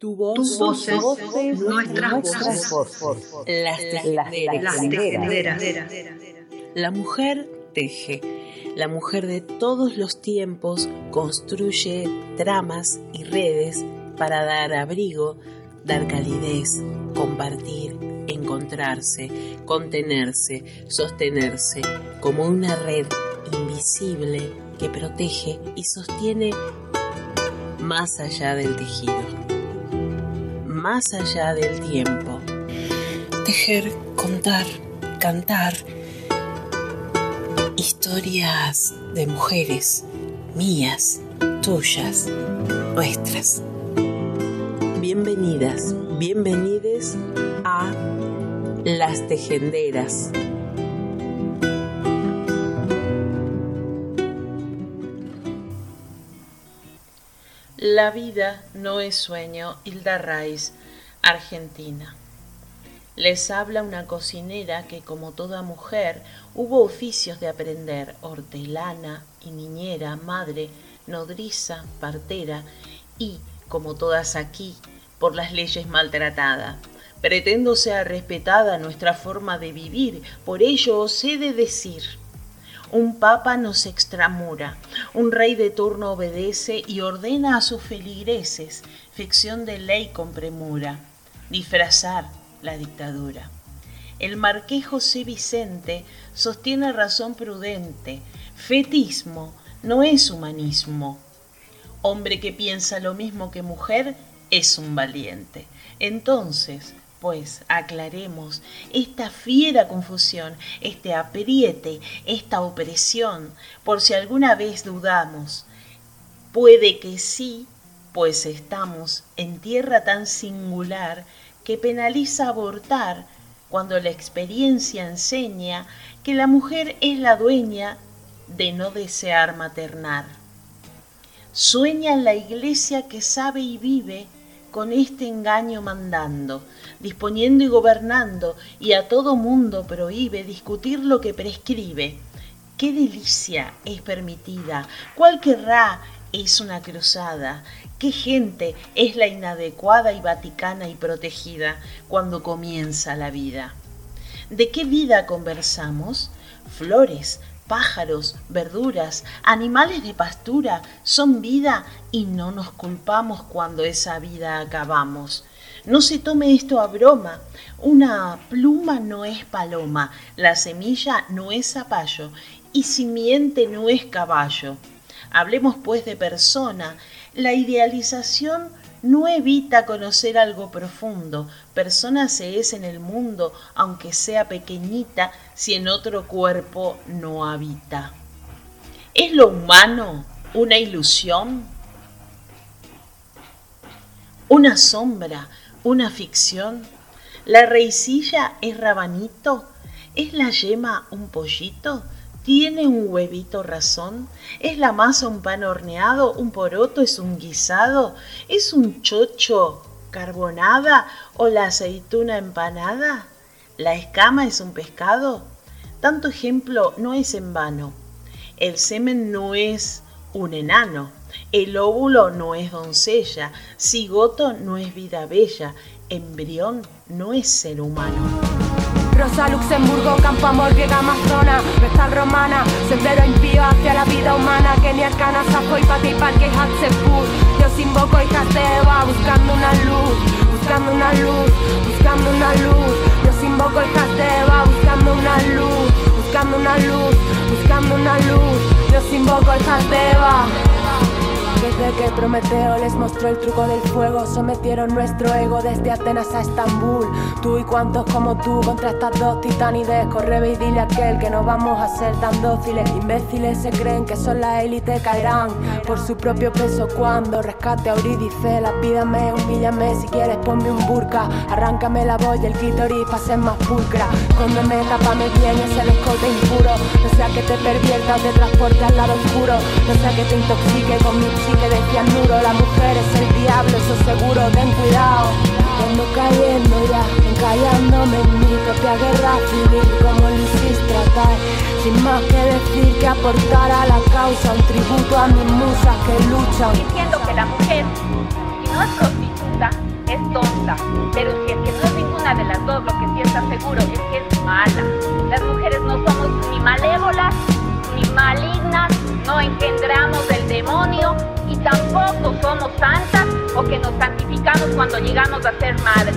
Tu voz, voces, nuestras voces. Las Las tejenderas. tejenderas. La mujer teje. La mujer de todos los tiempos construye tramas y redes para dar abrigo, dar calidez, compartir, encontrarse, contenerse, sostenerse, como una red invisible que protege y sostiene más allá del tejido, más allá del tiempo. Tejer, contar, cantar, historias de mujeres, mías, tuyas, nuestras. Bienvenidas, bienvenides a Las Tejenderas. La vida no es sueño, Hilda Raiz, Argentina. Les habla una cocinera que, como toda mujer, hubo oficios de aprender, hortelana y niñera, madre, nodriza, partera y, como todas aquí, por las leyes maltratada. Pretendo sea respetada nuestra forma de vivir, por ello os he de decir. Un papa nos extramura, un rey de turno obedece y ordena a sus feligreses, ficción de ley con premura, disfrazar la dictadura. El marqués José Vicente sostiene razón prudente, fetismo no es humanismo. Hombre que piensa lo mismo que mujer es un valiente. Entonces, pues aclaremos esta fiera confusión, este apriete, esta opresión, por si alguna vez dudamos. Puede que sí, pues estamos en tierra tan singular que penaliza abortar cuando la experiencia enseña que la mujer es la dueña de no desear maternar. Sueña en la iglesia que sabe y vive con este engaño mandando, disponiendo y gobernando, y a todo mundo prohíbe discutir lo que prescribe. ¿Qué delicia es permitida? ¿Cuál querrá es una cruzada? ¿Qué gente es la inadecuada y vaticana y protegida cuando comienza la vida? ¿De qué vida conversamos? Flores, pájaros, verduras, animales de pastura son vida y no nos culpamos cuando esa vida acabamos. No se tome esto a broma. Una pluma no es paloma, la semilla no es zapallo y simiente no es caballo. Hablemos pues de persona. La idealización no evita conocer algo profundo. Persona se es en el mundo, aunque sea pequeñita, si en otro cuerpo no habita. ¿Es lo humano una ilusión? ¿Una sombra? ¿Una ficción? ¿La reisilla es rabanito? ¿Es la yema un pollito? ¿Tiene un huevito razón? ¿Es la masa un pan horneado? ¿Un poroto es un guisado? ¿Es un chocho carbonada o la aceituna empanada? ¿La escama es un pescado? Tanto ejemplo no es en vano. El semen no es un enano. El óvulo no es doncella. Cigoto no es vida bella. Embrión no es ser humano. Rosa, Luxemburgo, Campo Amor, griega, amazona, vestal romana, sendero impío hacia la vida humana, Kenia, Arcana, Safoy, Pati, Parque, Hatzepur. Yo os invoco, hijas de Eva, buscando una luz, buscando una luz, buscando una luz. Yo os invoco, hijas de Eva, buscando una luz, buscando una luz, buscando una luz. Yo os invoco, hijas de Eva. Desde que Prometeo les mostró el truco del fuego, sometieron nuestro ego desde Atenas a Estambul. Tú y cuantos como tú contra estas dos titanides, corre y dile a aquel que no vamos a ser tan dóciles. Imbéciles se creen que son la élite, caerán por su propio peso cuando rescate a Eurídice. La pídame, humíllame, si quieres ponme un burka, arráncame la y el clítoris para ser más pulcra. Escóndeme, tápame bien ese escote impuro, no sea que te pervierta o te transporte al lado oscuro, no sea que te intoxique con mi Así que de cianuro la mujer es el diablo, eso seguro, ten cuidado. Ando cayendo ya, encallándome en mi propia guerra civil, como lo hiciste tratar. Sin más que decir que aportar a la causa un tributo a mis musas que luchan. Diciendo que la mujer, si no es prostituta, es tonta. Pero si es que no es ninguna de las dos, lo que sí está seguro es que es mala. Las mujeres no somos ni malévolas ni malignas, no engendramos el demonio, santas o que nos santificamos cuando llegamos a ser madres.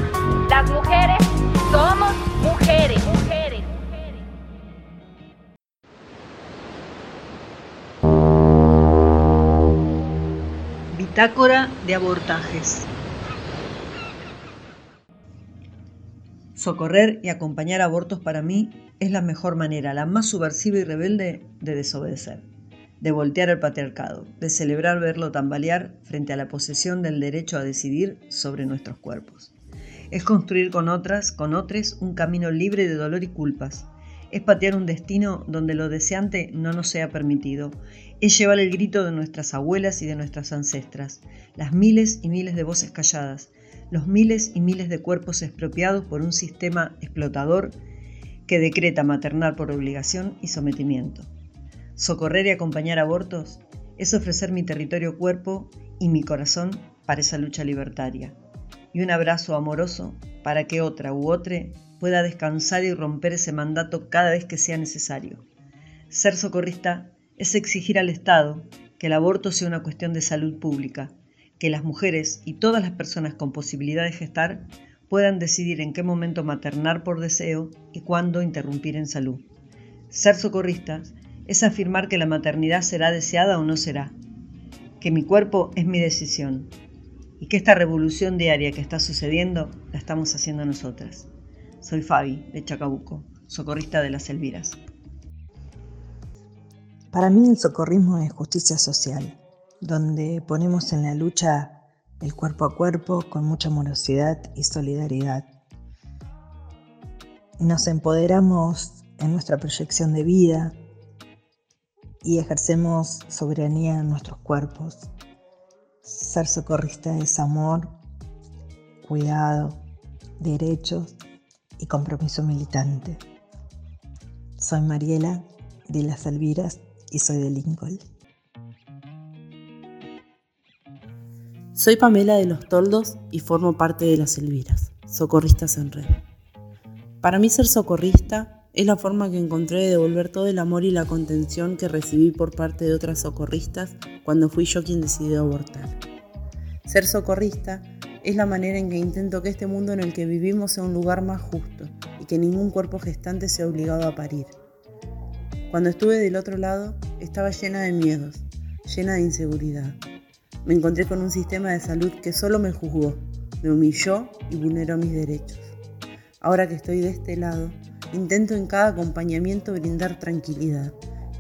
Las mujeres somos mujeres, mujeres. Bitácora de abortajes. Socorrer y acompañar abortos para mí es la mejor manera, la más subversiva y rebelde de desobedecer, de voltear el patriarcado, de celebrar verlo tambalear frente a la posesión del derecho a decidir sobre nuestros cuerpos. Es construir con otras, con otros, un camino libre de dolor y culpas. Es patear un destino donde lo deseante no nos sea permitido. Es llevar el grito de nuestras abuelas y de nuestras ancestras, las miles y miles de voces calladas, los miles y miles de cuerpos expropiados por un sistema explotador que decreta maternar por obligación y sometimiento. Socorrer y acompañar abortos es ofrecer mi territorio cuerpo y mi corazón para esa lucha libertaria, y un abrazo amoroso para que otra u otra pueda descansar y romper ese mandato cada vez que sea necesario. Ser socorrista es exigir al Estado que el aborto sea una cuestión de salud pública, que las mujeres y todas las personas con posibilidad de gestar puedan decidir en qué momento maternar por deseo y cuándo interrumpir en salud. Ser socorristas es afirmar que la maternidad será deseada o no será, que mi cuerpo es mi decisión y que esta revolución diaria que está sucediendo la estamos haciendo nosotras. Soy Fabi, de Chacabuco, socorrista de las Elviras. Para mí el socorrismo es justicia social donde ponemos en la lucha el cuerpo a cuerpo con mucha amorosidad y solidaridad. Nos empoderamos en nuestra proyección de vida y ejercemos soberanía en nuestros cuerpos. Ser socorrista es amor, cuidado, derechos y compromiso militante. Soy Mariela de las Alviras y soy de Lincoln. Soy Pamela de los Toldos y formo parte de las Elviras, Socorristas en Red. Para mí ser socorrista es la forma que encontré de devolver todo el amor y la contención que recibí por parte de otras socorristas cuando fui yo quien decidió abortar. Ser socorrista es la manera en que intento que este mundo en el que vivimos sea un lugar más justo y que ningún cuerpo gestante sea obligado a parir. Cuando estuve del otro lado, estaba llena de miedos, llena de inseguridad me encontré con un sistema de salud que solo me juzgó, me humilló y vulneró mis derechos. Ahora que estoy de este lado, intento en cada acompañamiento brindar tranquilidad,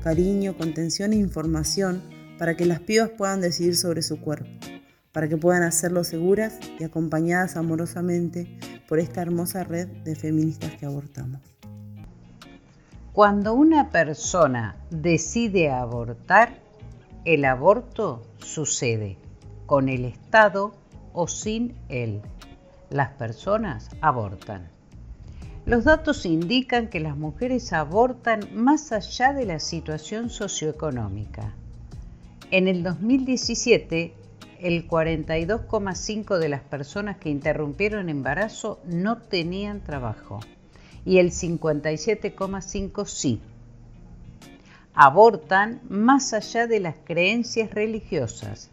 cariño, contención e información para que las pibas puedan decidir sobre su cuerpo, para que puedan hacerlo seguras y acompañadas amorosamente por esta hermosa red de feministas que abortamos. Cuando una persona decide abortar, el aborto sucede con el Estado o sin él. Las personas abortan. Los datos indican que las mujeres abortan más allá de la situación socioeconómica. En el 2017, el 42,5% de las personas que interrumpieron embarazo no tenían trabajo y el 57,5% sí abortan más allá de las creencias religiosas.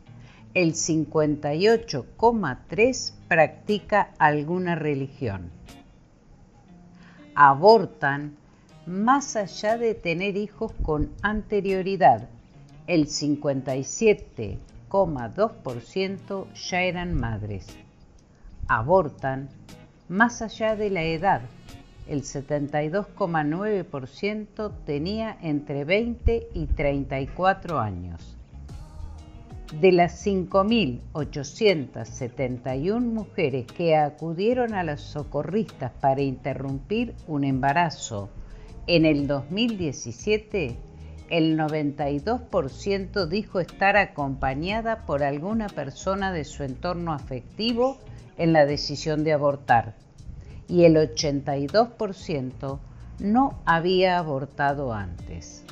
El 58,3 practica alguna religión. Abortan más allá de tener hijos con anterioridad. El 57,2% ya eran madres. Abortan más allá de la edad el 72,9% tenía entre 20 y 34 años. De las 5.871 mujeres que acudieron a las socorristas para interrumpir un embarazo en el 2017, el 92% dijo estar acompañada por alguna persona de su entorno afectivo en la decisión de abortar y el 82% no había abortado antes.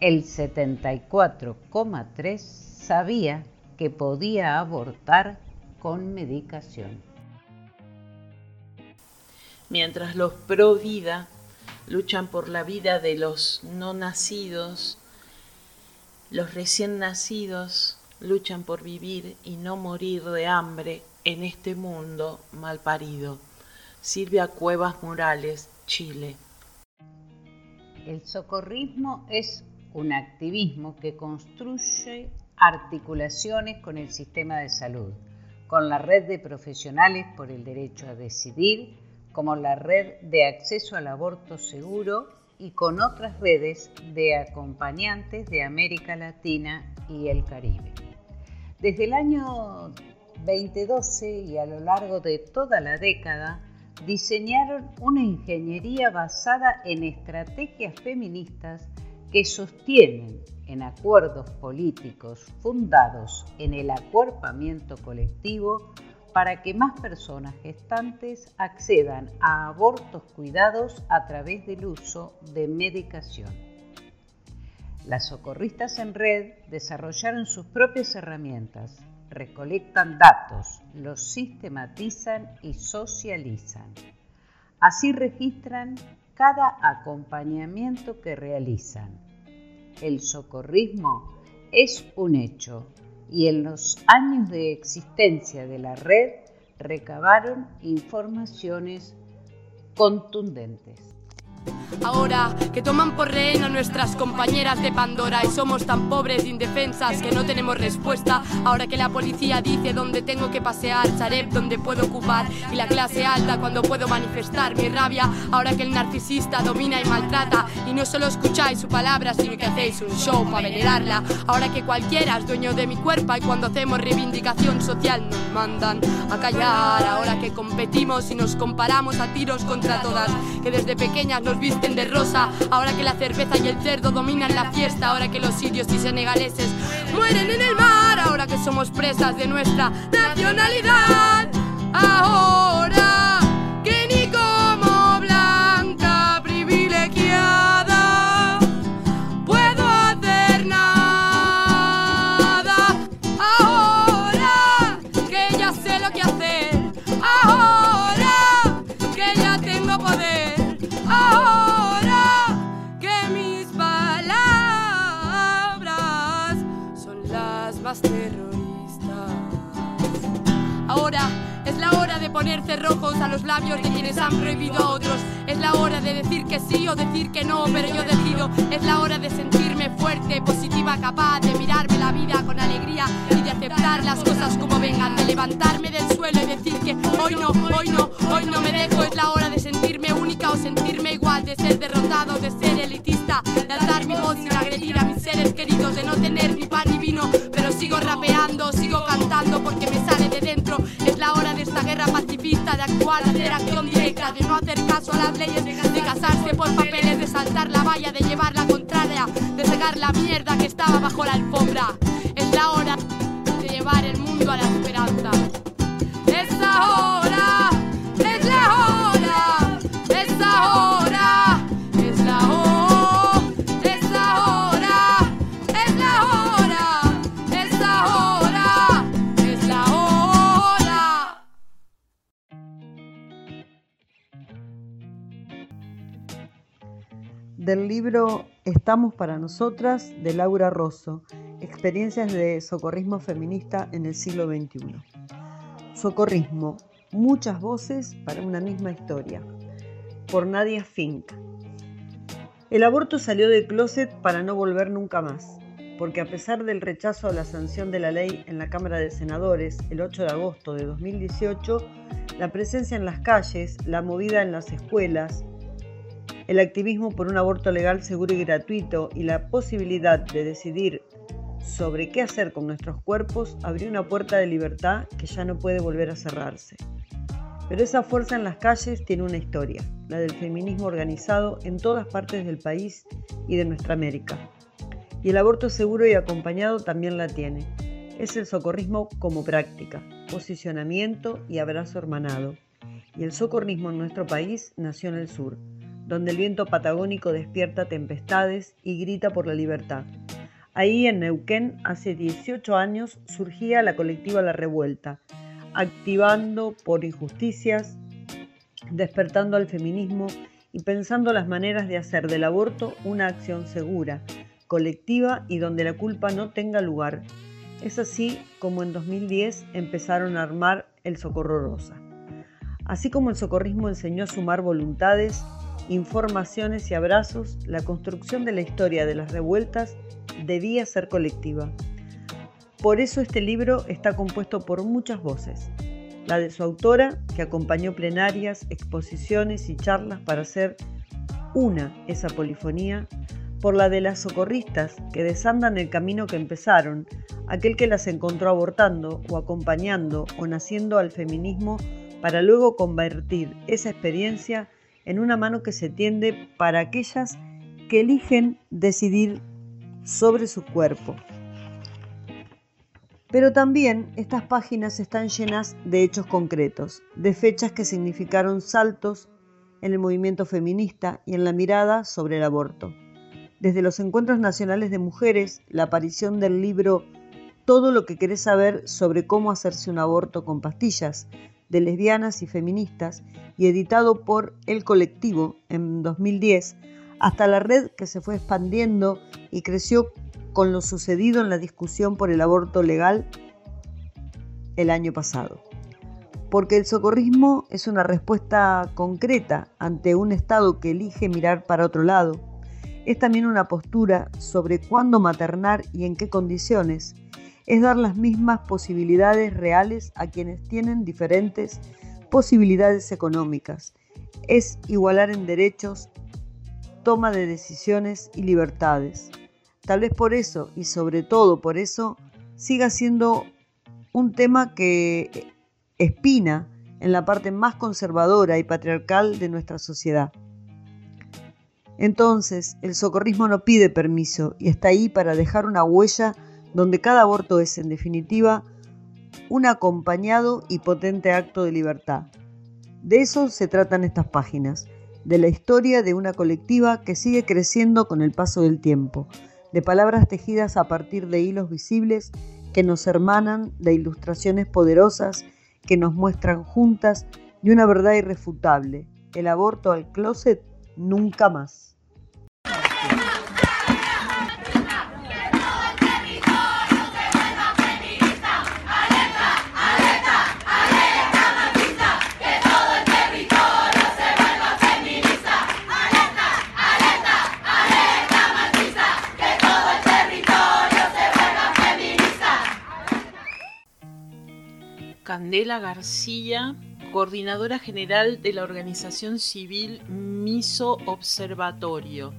El 74,3% sabía que podía abortar con medicación. Mientras los pro vida luchan por la vida de los no nacidos, los recién nacidos luchan por vivir y no morir de hambre en este mundo mal parido. Silvia Cuevas Morales, Chile. El socorrismo es un activismo que construye articulaciones con el sistema de salud, con la red de profesionales por el derecho a decidir, como la red de acceso al aborto seguro y con otras redes de acompañantes de América Latina y el Caribe. Desde el año 2012 y a lo largo de toda la década, diseñaron una ingeniería basada en estrategias feministas que sostienen en acuerdos políticos fundados en el acuerpamiento colectivo para que más personas gestantes accedan a abortos cuidados a través del uso de medicación. Las socorristas en red desarrollaron sus propias herramientas, recolectan datos, los sistematizan y socializan. Así registran cada acompañamiento que realizan. El socorrismo es un hecho y en los años de existencia de la red recabaron informaciones contundentes. Ahora que toman por rehén a nuestras compañeras de Pandora y somos tan pobres e indefensas que no tenemos respuesta. Ahora que la policía dice dónde tengo que pasear, Sareb dónde puedo ocupar y la clase alta cuando puedo manifestar mi rabia. Ahora que el narcisista domina y maltrata y no solo escucháis su palabra sino que hacéis un show para venerarla. Ahora que cualquiera es dueño de mi cuerpo y cuando hacemos reivindicación social nos mandan a callar. Ahora que competimos y nos comparamos a tiros contra todas, que desde pequeñas nos visten de rosa. Ahora que la cerveza y el cerdo dominan la fiesta. Ahora que los sirios y senegaleses mueren en el mar. Ahora que somos presas de nuestra nacionalidad. Ahora la hora de poner cerrojos a los labios de quienes han prohibido a otros. Es la hora de decir que sí o decir que no, pero yo decido. Es la hora de sentirme fuerte, positiva, capaz de mirarme la vida con alegría y de aceptar las cosas como vengan, de levantarme del suelo y decir que hoy no, hoy no, hoy no me dejo. Es la hora de sentirme única o sentirme igual, de ser derrotado, de ser elitista, de alzar mi voz sin agredir a mis seres queridos, de no tener ni pan ni vino, pero sigo rapeando, sigo cantando porque me sale de dentro. Es la hora de esta guerra pacifista, de actuar, de hacer acción directa, de no hacer caso a las leyes, de casarse por papeles, de saltar la valla, de llevar la contraria, de sacar la mierda que estaba bajo la alfombra. Es la hora de llevar el mundo a la esperanza. Es la hora, Del libro Estamos para nosotras de Laura Rosso, experiencias de socorrismo feminista en el siglo XXI. Socorrismo, muchas voces para una misma historia. Por Nadia Fink. El aborto salió del closet para no volver nunca más, porque a pesar del rechazo a la sanción de la ley en la Cámara de Senadores el 8 de agosto de 2018, la presencia en las calles, la movida en las escuelas, el activismo por un aborto legal, seguro y gratuito y la posibilidad de decidir sobre qué hacer con nuestros cuerpos abrió una puerta de libertad que ya no puede volver a cerrarse. Pero esa fuerza en las calles tiene una historia, la del feminismo organizado en todas partes del país y de nuestra América. Y el aborto seguro y acompañado también la tiene. Es el socorrismo como práctica, posicionamiento y abrazo hermanado. Y el socorrismo en nuestro país nació en el sur, donde el viento patagónico despierta tempestades y grita por la libertad. Ahí en Neuquén, hace 18 años, surgía la colectiva La Revuelta, activando por injusticias, despertando al feminismo y pensando las maneras de hacer del aborto una acción segura, colectiva y donde la culpa no tenga lugar, Es así como en 2010 empezaron a armar el Socorro Rosa. Así como el socorrismo enseñó a sumar voluntades, informaciones y abrazos, la construcción de la historia de las revueltas debía ser colectiva. Por eso este libro está compuesto por muchas voces. La de su autora, que acompañó plenarias, exposiciones y charlas para hacer una esa polifonía, por la de las socorristas que desandan el camino que empezaron, aquel que las encontró abortando o acompañando o naciendo al feminismo para luego convertir esa experiencia en una mano que se tiende para aquellas que eligen decidir sobre su cuerpo. Pero también estas páginas están llenas de hechos concretos, de fechas que significaron saltos en el movimiento feminista y en la mirada sobre el aborto. Desde los encuentros nacionales de mujeres, la aparición del libro Todo lo que querés saber sobre cómo hacerse un aborto con pastillas, de lesbianas y feministas, y editado por El Colectivo en 2010, hasta la red que se fue expandiendo y creció con lo sucedido en la discusión por el aborto legal el año pasado. Porque el socorrismo es una respuesta concreta ante un Estado que elige mirar para otro lado. Es también una postura sobre cuándo maternar y en qué condiciones. Es dar las mismas posibilidades reales a quienes tienen diferentes posibilidades económicas. Es igualar en derechos toma de decisiones y libertades. Tal vez por eso, y sobre todo por eso, siga siendo un tema que espina en la parte más conservadora y patriarcal de nuestra sociedad. Entonces, el socorrismo no pide permiso y está ahí para dejar una huella donde cada aborto es, en definitiva, un acompañado y potente acto de libertad. De eso se tratan estas páginas de la historia de una colectiva que sigue creciendo con el paso del tiempo, de palabras tejidas a partir de hilos visibles que nos hermanan, de ilustraciones poderosas que nos muestran juntas de una verdad irrefutable, el aborto al closet nunca más. Candela García, coordinadora general de la organización civil Miso Observatorio.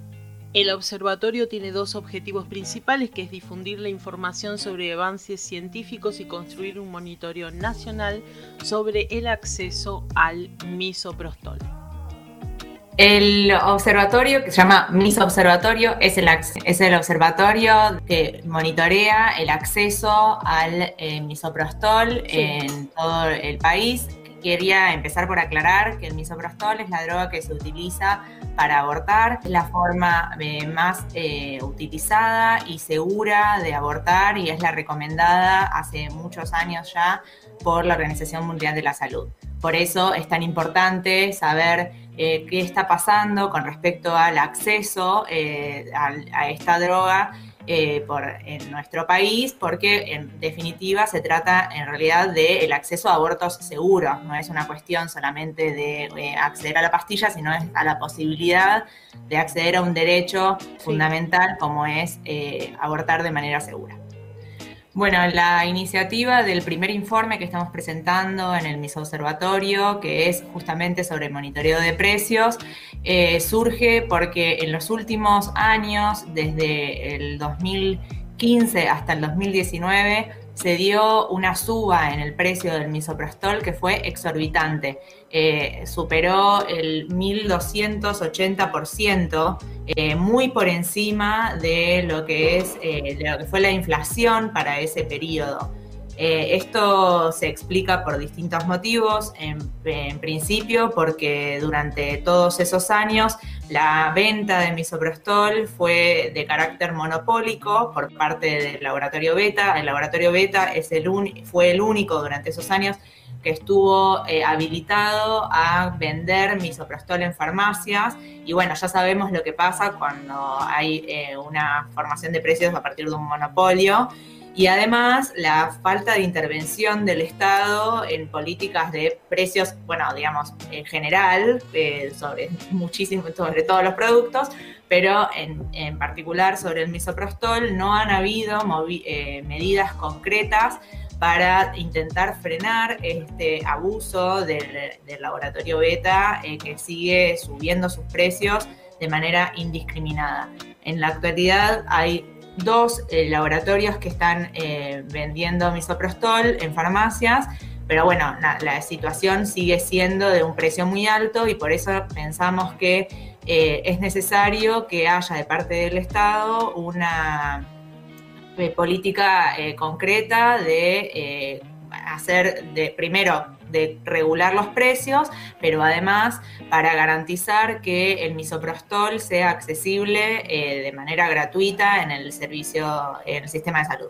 El observatorio tiene dos objetivos principales, que es difundir la información sobre avances científicos y construir un monitoreo nacional sobre el acceso al misoprostol. El observatorio, que se llama MIS Observatorio, es el, es el observatorio que monitorea el acceso al eh, misoprostol en todo el país. Quería empezar por aclarar que el misoprostol es la droga que se utiliza para abortar, es la forma eh, más eh, utilizada y segura de abortar y es la recomendada hace muchos años ya por la Organización Mundial de la Salud. Por eso es tan importante saber eh, qué está pasando con respecto al acceso a, esta droga eh, por, en nuestro país, porque en definitiva se trata en realidad del acceso a abortos seguros, no es una cuestión solamente de acceder a la pastilla, sino es a la posibilidad de acceder a un derecho fundamental como es abortar de manera segura. Bueno, la iniciativa del primer informe que estamos presentando en el MIS Observatorio, que es justamente sobre monitoreo de precios, eh, surge porque en los últimos años, desde el 2015 hasta el 2019, se dio una suba en el precio del misoprostol que fue exorbitante. Eh, superó el 1280%, eh, muy por encima de lo que es eh, lo que fue la inflación para ese periodo. Esto se explica por distintos motivos. En, en, principio, porque durante todos esos años la venta de misoprostol fue de carácter monopólico por parte del laboratorio Beta. El laboratorio Beta es el fue el único durante esos años que estuvo eh, habilitado a vender misoprostol en farmacias. Y bueno, ya sabemos lo que pasa cuando hay eh, una formación de precios a partir de un monopolio. Y además la falta de intervención del Estado en políticas de precios, bueno, digamos, en general, eh, sobre muchísimo, sobre todos los productos, pero en, particular sobre el misoprostol no han habido eh, medidas concretas para intentar frenar este abuso del, laboratorio beta eh, que sigue subiendo sus precios de manera indiscriminada. En la actualidad hay dos eh, laboratorios que están eh, vendiendo misoprostol en farmacias, pero bueno, la situación sigue siendo de un precio muy alto y por eso pensamos que eh, es necesario que haya de parte del Estado una política concreta de hacer, de primero, de regular los precios, pero además para garantizar que el misoprostol sea accesible eh, de manera gratuita en el servicio, en el sistema de salud.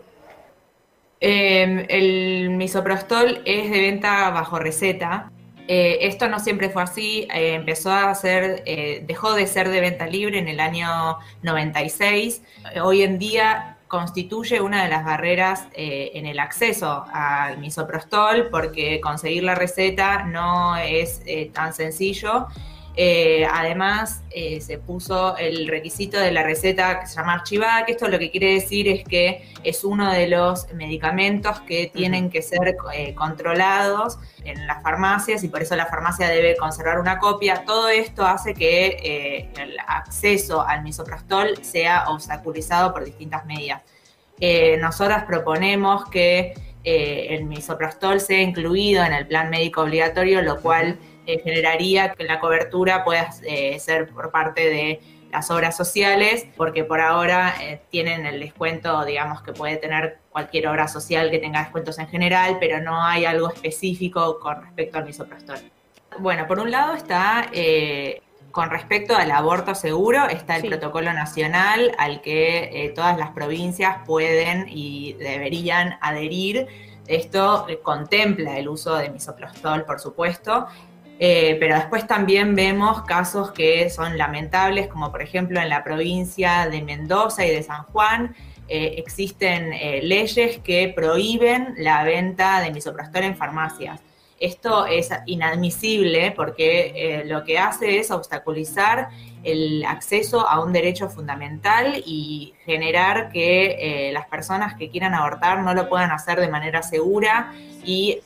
Em, el misoprostol es de venta bajo receta. Eh, esto no siempre fue así, eh, empezó a ser, dejó de ser de venta libre en el año 96. Hoy en día constituye una de las barreras eh, en el acceso al misoprostol porque conseguir la receta no es eh, tan sencillo. Eh, además, se puso el requisito de la receta que se llama archivada, que esto lo que quiere decir es que es uno de los medicamentos que tienen que ser controlados en las farmacias y por eso la farmacia debe conservar una copia. Todo esto hace que el acceso al misoprostol sea obstaculizado por distintas medidas. Eh, nosotras proponemos que eh, el misoprostol sea incluido en el plan médico obligatorio, lo cual eh, generaría que la cobertura pueda ser por parte de las obras sociales, porque por ahora tienen el descuento, digamos, que puede tener cualquier obra social que tenga descuentos en general, pero no hay algo específico con respecto al misoprostol. Bueno, por un lado está con respecto al aborto seguro, está el protocolo nacional al que eh, todas las provincias pueden y deberían adherir. Esto eh, contempla el uso de misoprostol, por supuesto, eh, pero después también vemos casos que son lamentables, como por ejemplo en la provincia de Mendoza y de San Juan, existen leyes que prohíben la venta de misoprostol en farmacias. Esto es inadmisible porque eh, lo que hace es obstaculizar el acceso a un derecho fundamental y generar que eh, las personas que quieran abortar no lo puedan hacer de manera segura y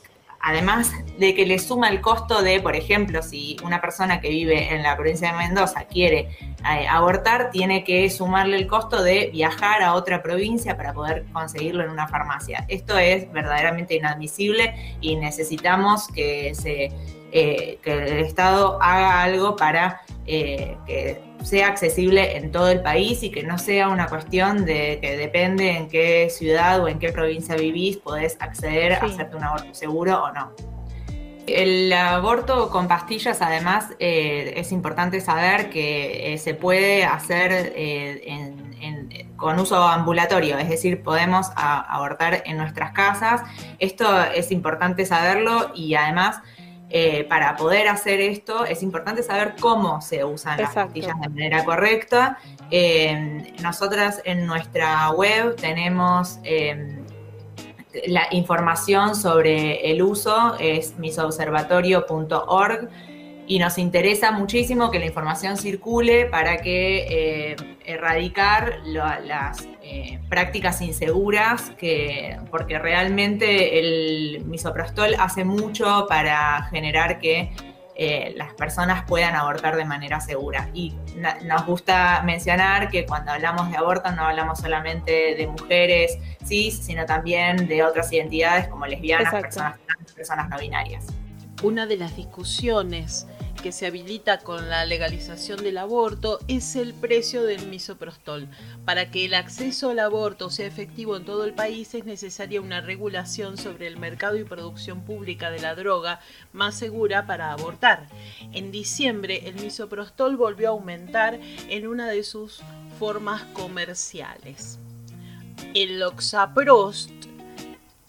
además de que le suma el costo de, por ejemplo, si una persona que vive en la provincia de Mendoza quiere eh, abortar, tiene que sumarle el costo de viajar a otra provincia para poder conseguirlo en una farmacia. Esto es verdaderamente inadmisible y necesitamos que, se, eh, que el Estado haga algo para eh, que sea accesible en todo el país y que no sea una cuestión de que depende en qué ciudad o en qué provincia vivís, podés acceder a hacerte un aborto seguro o no. El aborto con pastillas, además, eh, es importante saber que eh, se puede hacer eh, con uso ambulatorio, es decir, podemos abortar en nuestras casas. Esto es importante saberlo y además eh, para poder hacer esto es importante saber cómo se usan las pastillas de manera correcta. Eh, nosotras en nuestra web tenemos eh, la información sobre el uso, es misobservatorio.org y nos interesa muchísimo que la información circule para que eh, erradicar las eh, prácticas inseguras, que, porque realmente el misoprostol hace mucho para generar que eh, las personas puedan abortar de manera segura. Y nos gusta mencionar que cuando hablamos de aborto no hablamos solamente de mujeres cis, sino también de otras identidades como lesbianas, personas trans, personas no binarias. Una de las discusiones que se habilita con la legalización del aborto es el precio del misoprostol. Para que el acceso al aborto sea efectivo en todo el país es necesaria una regulación sobre el mercado y producción pública de la droga más segura para abortar. En diciembre el misoprostol volvió a aumentar en una de sus formas comerciales. El Oxaprost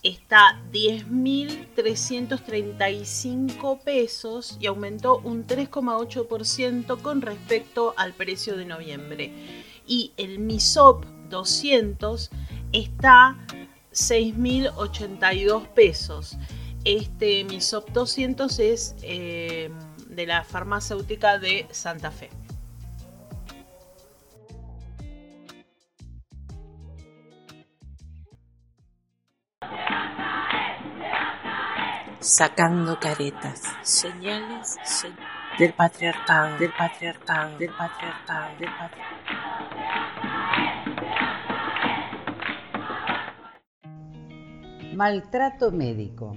está 10.335 pesos y aumentó un 3,8% con respecto al precio de noviembre. Y el MISOP 200 está 6.082 pesos. Este Misop 200 es eh, de la farmacéutica de Santa Fe. Sacando caretas, señales del patriarcado, del patriarcado, del patriarcado, del patriarcado. Maltrato médico.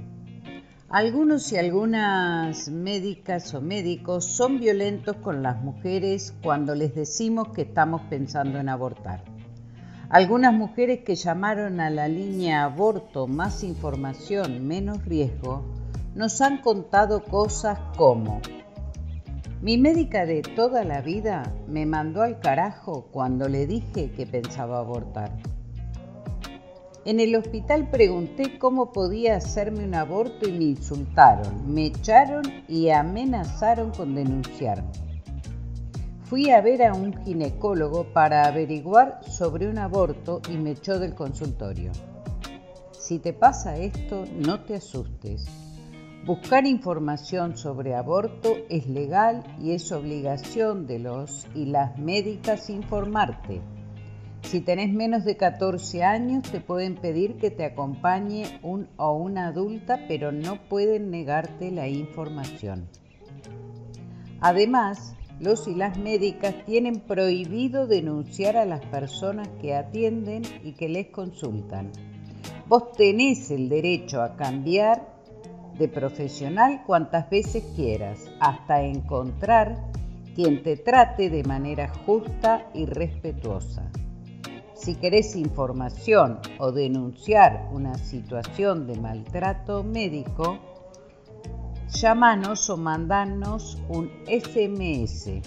Algunos y algunas médicas o médicos son violentos con las mujeres cuando les decimos que estamos pensando en abortar. Algunas mujeres que llamaron a la línea aborto más información, menos riesgo, nos han contado cosas como mi médica de toda la vida me mandó al carajo cuando le dije que pensaba abortar. En el hospital pregunté cómo podía hacerme un aborto y me insultaron, me echaron y amenazaron con denunciarme. Fui a ver a un ginecólogo para averiguar sobre un aborto y me echó del consultorio. Si te pasa esto, no te asustes. Buscar información sobre aborto es legal y es obligación de los y las médicas informarte. Si tenés menos de 14 años, te pueden pedir que te acompañe un o una adulta, pero no pueden negarte la información. Además, los y las médicas tienen prohibido denunciar a las personas que atienden y que les consultan. Vos tenés el derecho a cambiar de profesional cuantas veces quieras, hasta encontrar quien te trate de manera justa y respetuosa. Si querés información o denunciar una situación de maltrato médico, llámanos o mandanos un SMS.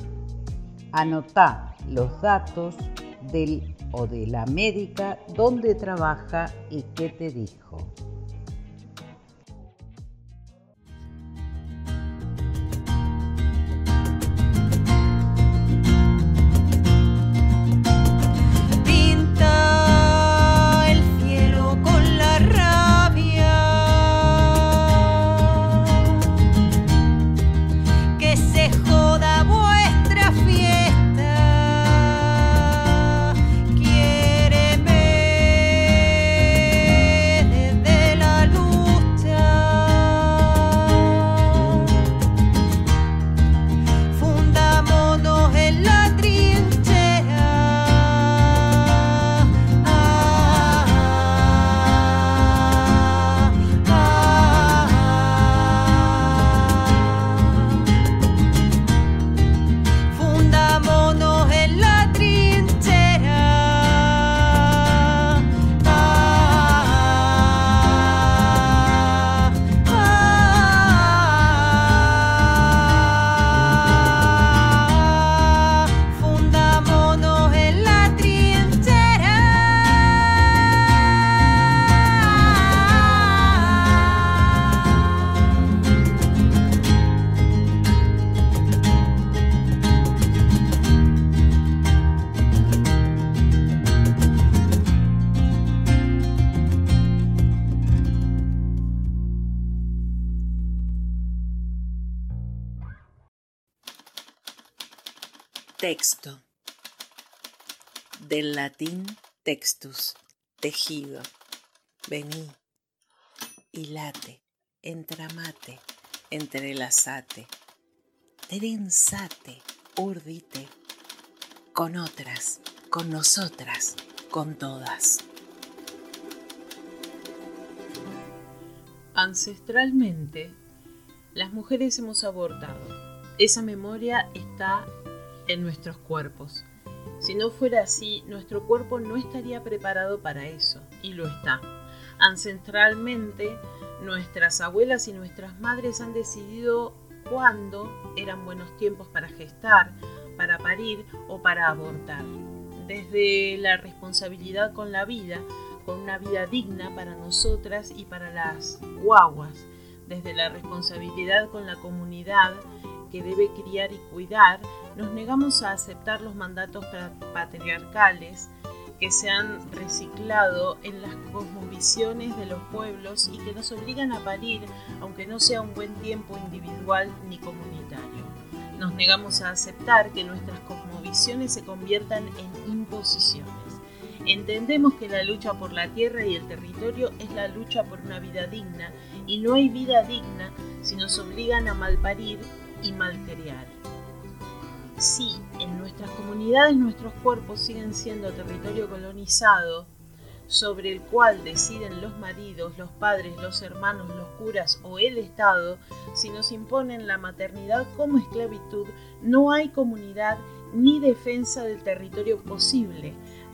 Anotá los datos del o de la médica donde trabaja y qué te dijo. Del latín textus, tejido. Vení, hilate, entramate, entrelazate, trenzate, urdite, con otras, con nosotras, con todas. Ancestralmente, las mujeres hemos abortado. Esa memoria está en nuestros cuerpos. Si no fuera así, nuestro cuerpo no estaría preparado para eso, y lo está. Ancestralmente, nuestras abuelas y nuestras madres han decidido cuándo eran buenos tiempos para gestar, para parir o para abortar. Desde la responsabilidad con la vida, con una vida digna para nosotras y para las guaguas, desde la responsabilidad con la comunidad que debe criar y cuidar, nos negamos a aceptar los mandatos patriarcales que se han reciclado en las cosmovisiones de los pueblos y que nos obligan a parir, aunque no sea un buen tiempo individual ni comunitario. Nos negamos a aceptar que nuestras cosmovisiones se conviertan en imposiciones. Entendemos que la lucha por la tierra y el territorio es la lucha por una vida digna y no hay vida digna si nos obligan a malparir y malcriar. Si en nuestras comunidades nuestros cuerpos siguen siendo territorio colonizado, sobre el cual deciden los maridos, los padres, los hermanos, los curas o el Estado, si nos imponen la maternidad como esclavitud, no hay comunidad ni defensa del territorio posible.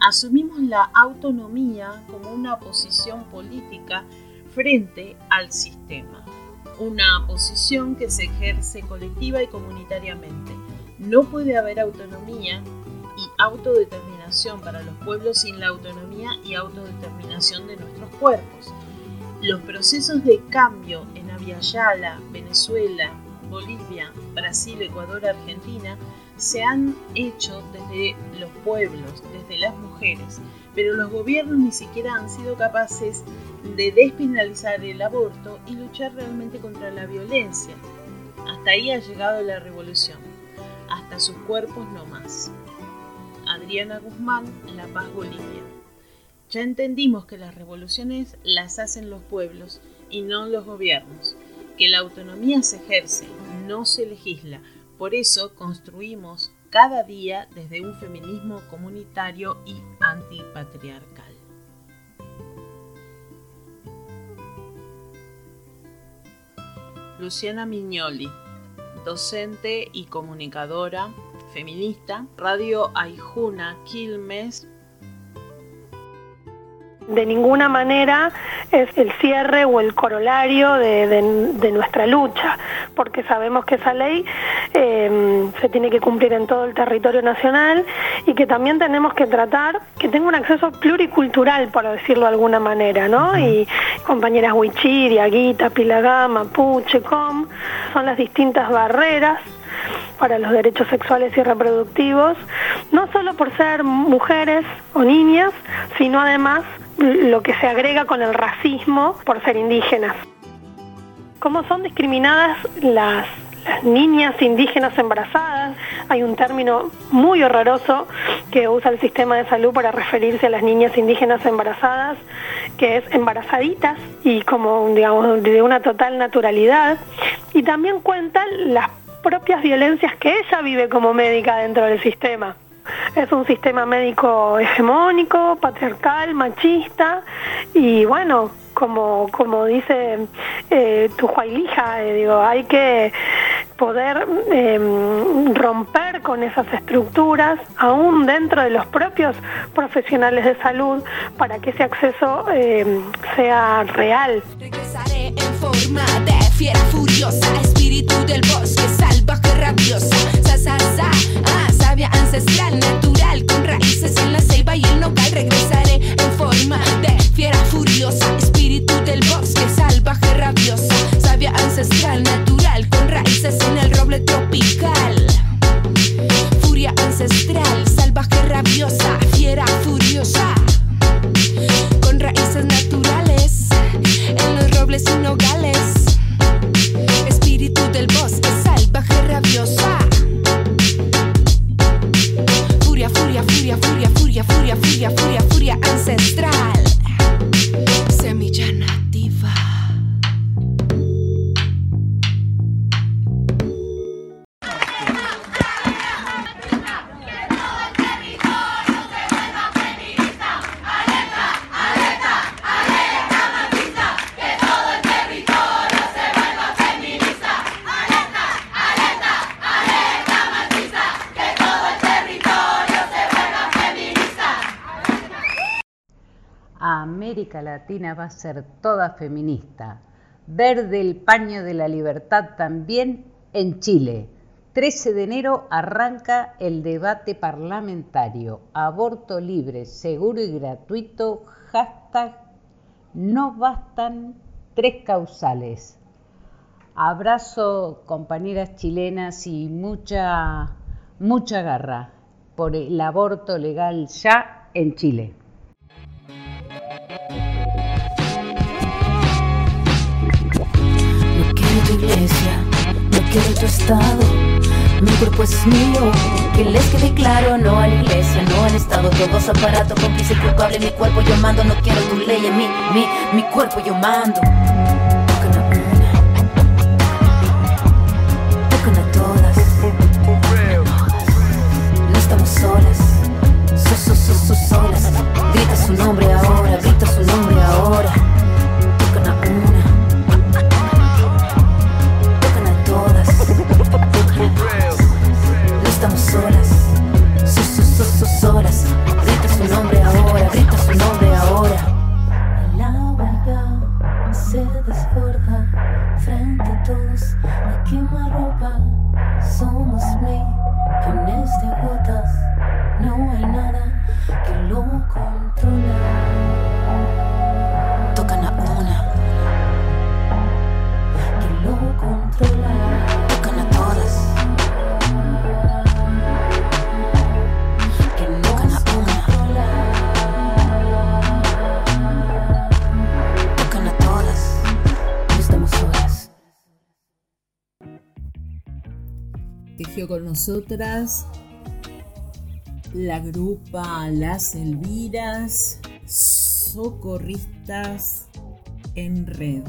Asumimos la autonomía como una posición política frente al sistema, una posición que se ejerce colectiva y comunitariamente. No puede haber autonomía y autodeterminación para los pueblos sin la autonomía y autodeterminación de nuestros cuerpos. Los procesos de cambio en Aviala, Venezuela, Bolivia, Brasil, Ecuador, Argentina se han hecho desde los pueblos, desde las mujeres, pero los gobiernos ni siquiera han sido capaces de despenalizar el aborto y luchar realmente contra la violencia. Hasta ahí ha llegado la revolución, sus cuerpos no más. Adriana Guzmán, La Paz Bolivia. Ya entendimos que las revoluciones las hacen los pueblos y no los gobiernos, que la autonomía se ejerce, no se legisla. Por eso construimos cada día desde un feminismo comunitario y antipatriarcal. Luciana Mignoli, docente y comunicadora feminista, Radio Aijuna Quilmes. De ninguna manera es el cierre o el corolario de, nuestra lucha, porque sabemos que esa ley em, se tiene que cumplir en todo el territorio nacional y que también tenemos que tratar que tenga un acceso pluricultural, por decirlo de alguna manera, ¿no? Y compañeras Huichiri, Aguita, Pilagama, Puche, Com, son las distintas barreras para los derechos sexuales y reproductivos, no solo por ser mujeres o niñas, sino además lo que se agrega con el racismo por ser indígenas. ¿Cómo son discriminadas las, niñas indígenas embarazadas? Hay un término muy horroroso que usa el sistema de salud para referirse a las niñas indígenas embarazadas, que es embarazaditas y como digamos de una total naturalidad. Y también cuentan las propias violencias que ella vive como médica dentro del sistema. Es un sistema médico hegemónico, patriarcal, machista y bueno, como, como dice eh, tu Juailija, eh, digo, hay que poder em, romper con esas estructuras, aún dentro de los propios profesionales de salud, para que ese acceso em, sea real. Regresaré en forma de fiera furiosa, espíritu del bosque, salvaje rabiosa, sa, sa, sa, ah, sabia ancestral, natural, con raíces en la ceiba y el nogal. Regresaré en forma de fiera furiosa, espíritu del bosque, salvaje rabiosa, sabia ancestral, natural, raíces en el roble tropical. Furia ancestral, salvaje rabiosa, fiera furiosa. Latina va a ser toda feminista. Verde el paño de la libertad también en Chile. 13 de enero arranca el debate parlamentario. Aborto libre, seguro y gratuito. Hashtag no bastan tres causales. Abrazo compañeras chilenas y mucha, mucha garra por el aborto legal ya en Chile. No quiero tu estado. Mi cuerpo es mío, que les quede claro, no a la iglesia, no al estado, todos aparatos, cómplice culpable, mi cuerpo yo mando, no quiero tu ley, mi, mi, mi cuerpo yo mando. solas. Grita su nombre ahora, grita su nombre ahora. Con nosotras la grupa Las Elviras, socorristas en red.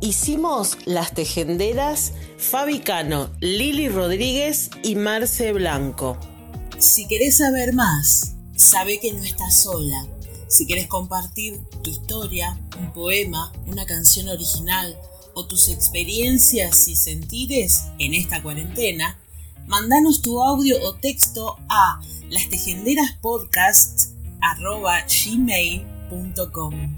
Hicimos las tejenderas Fabi Cano, Lili Rodríguez y Marce Blanco. Si querés saber más, sabe que no estás sola. Si querés compartir tu historia, un poema, una canción original o tus experiencias y sentires en esta cuarentena, Mandanos tu audio o texto a lastejenderspodcast.gmail.com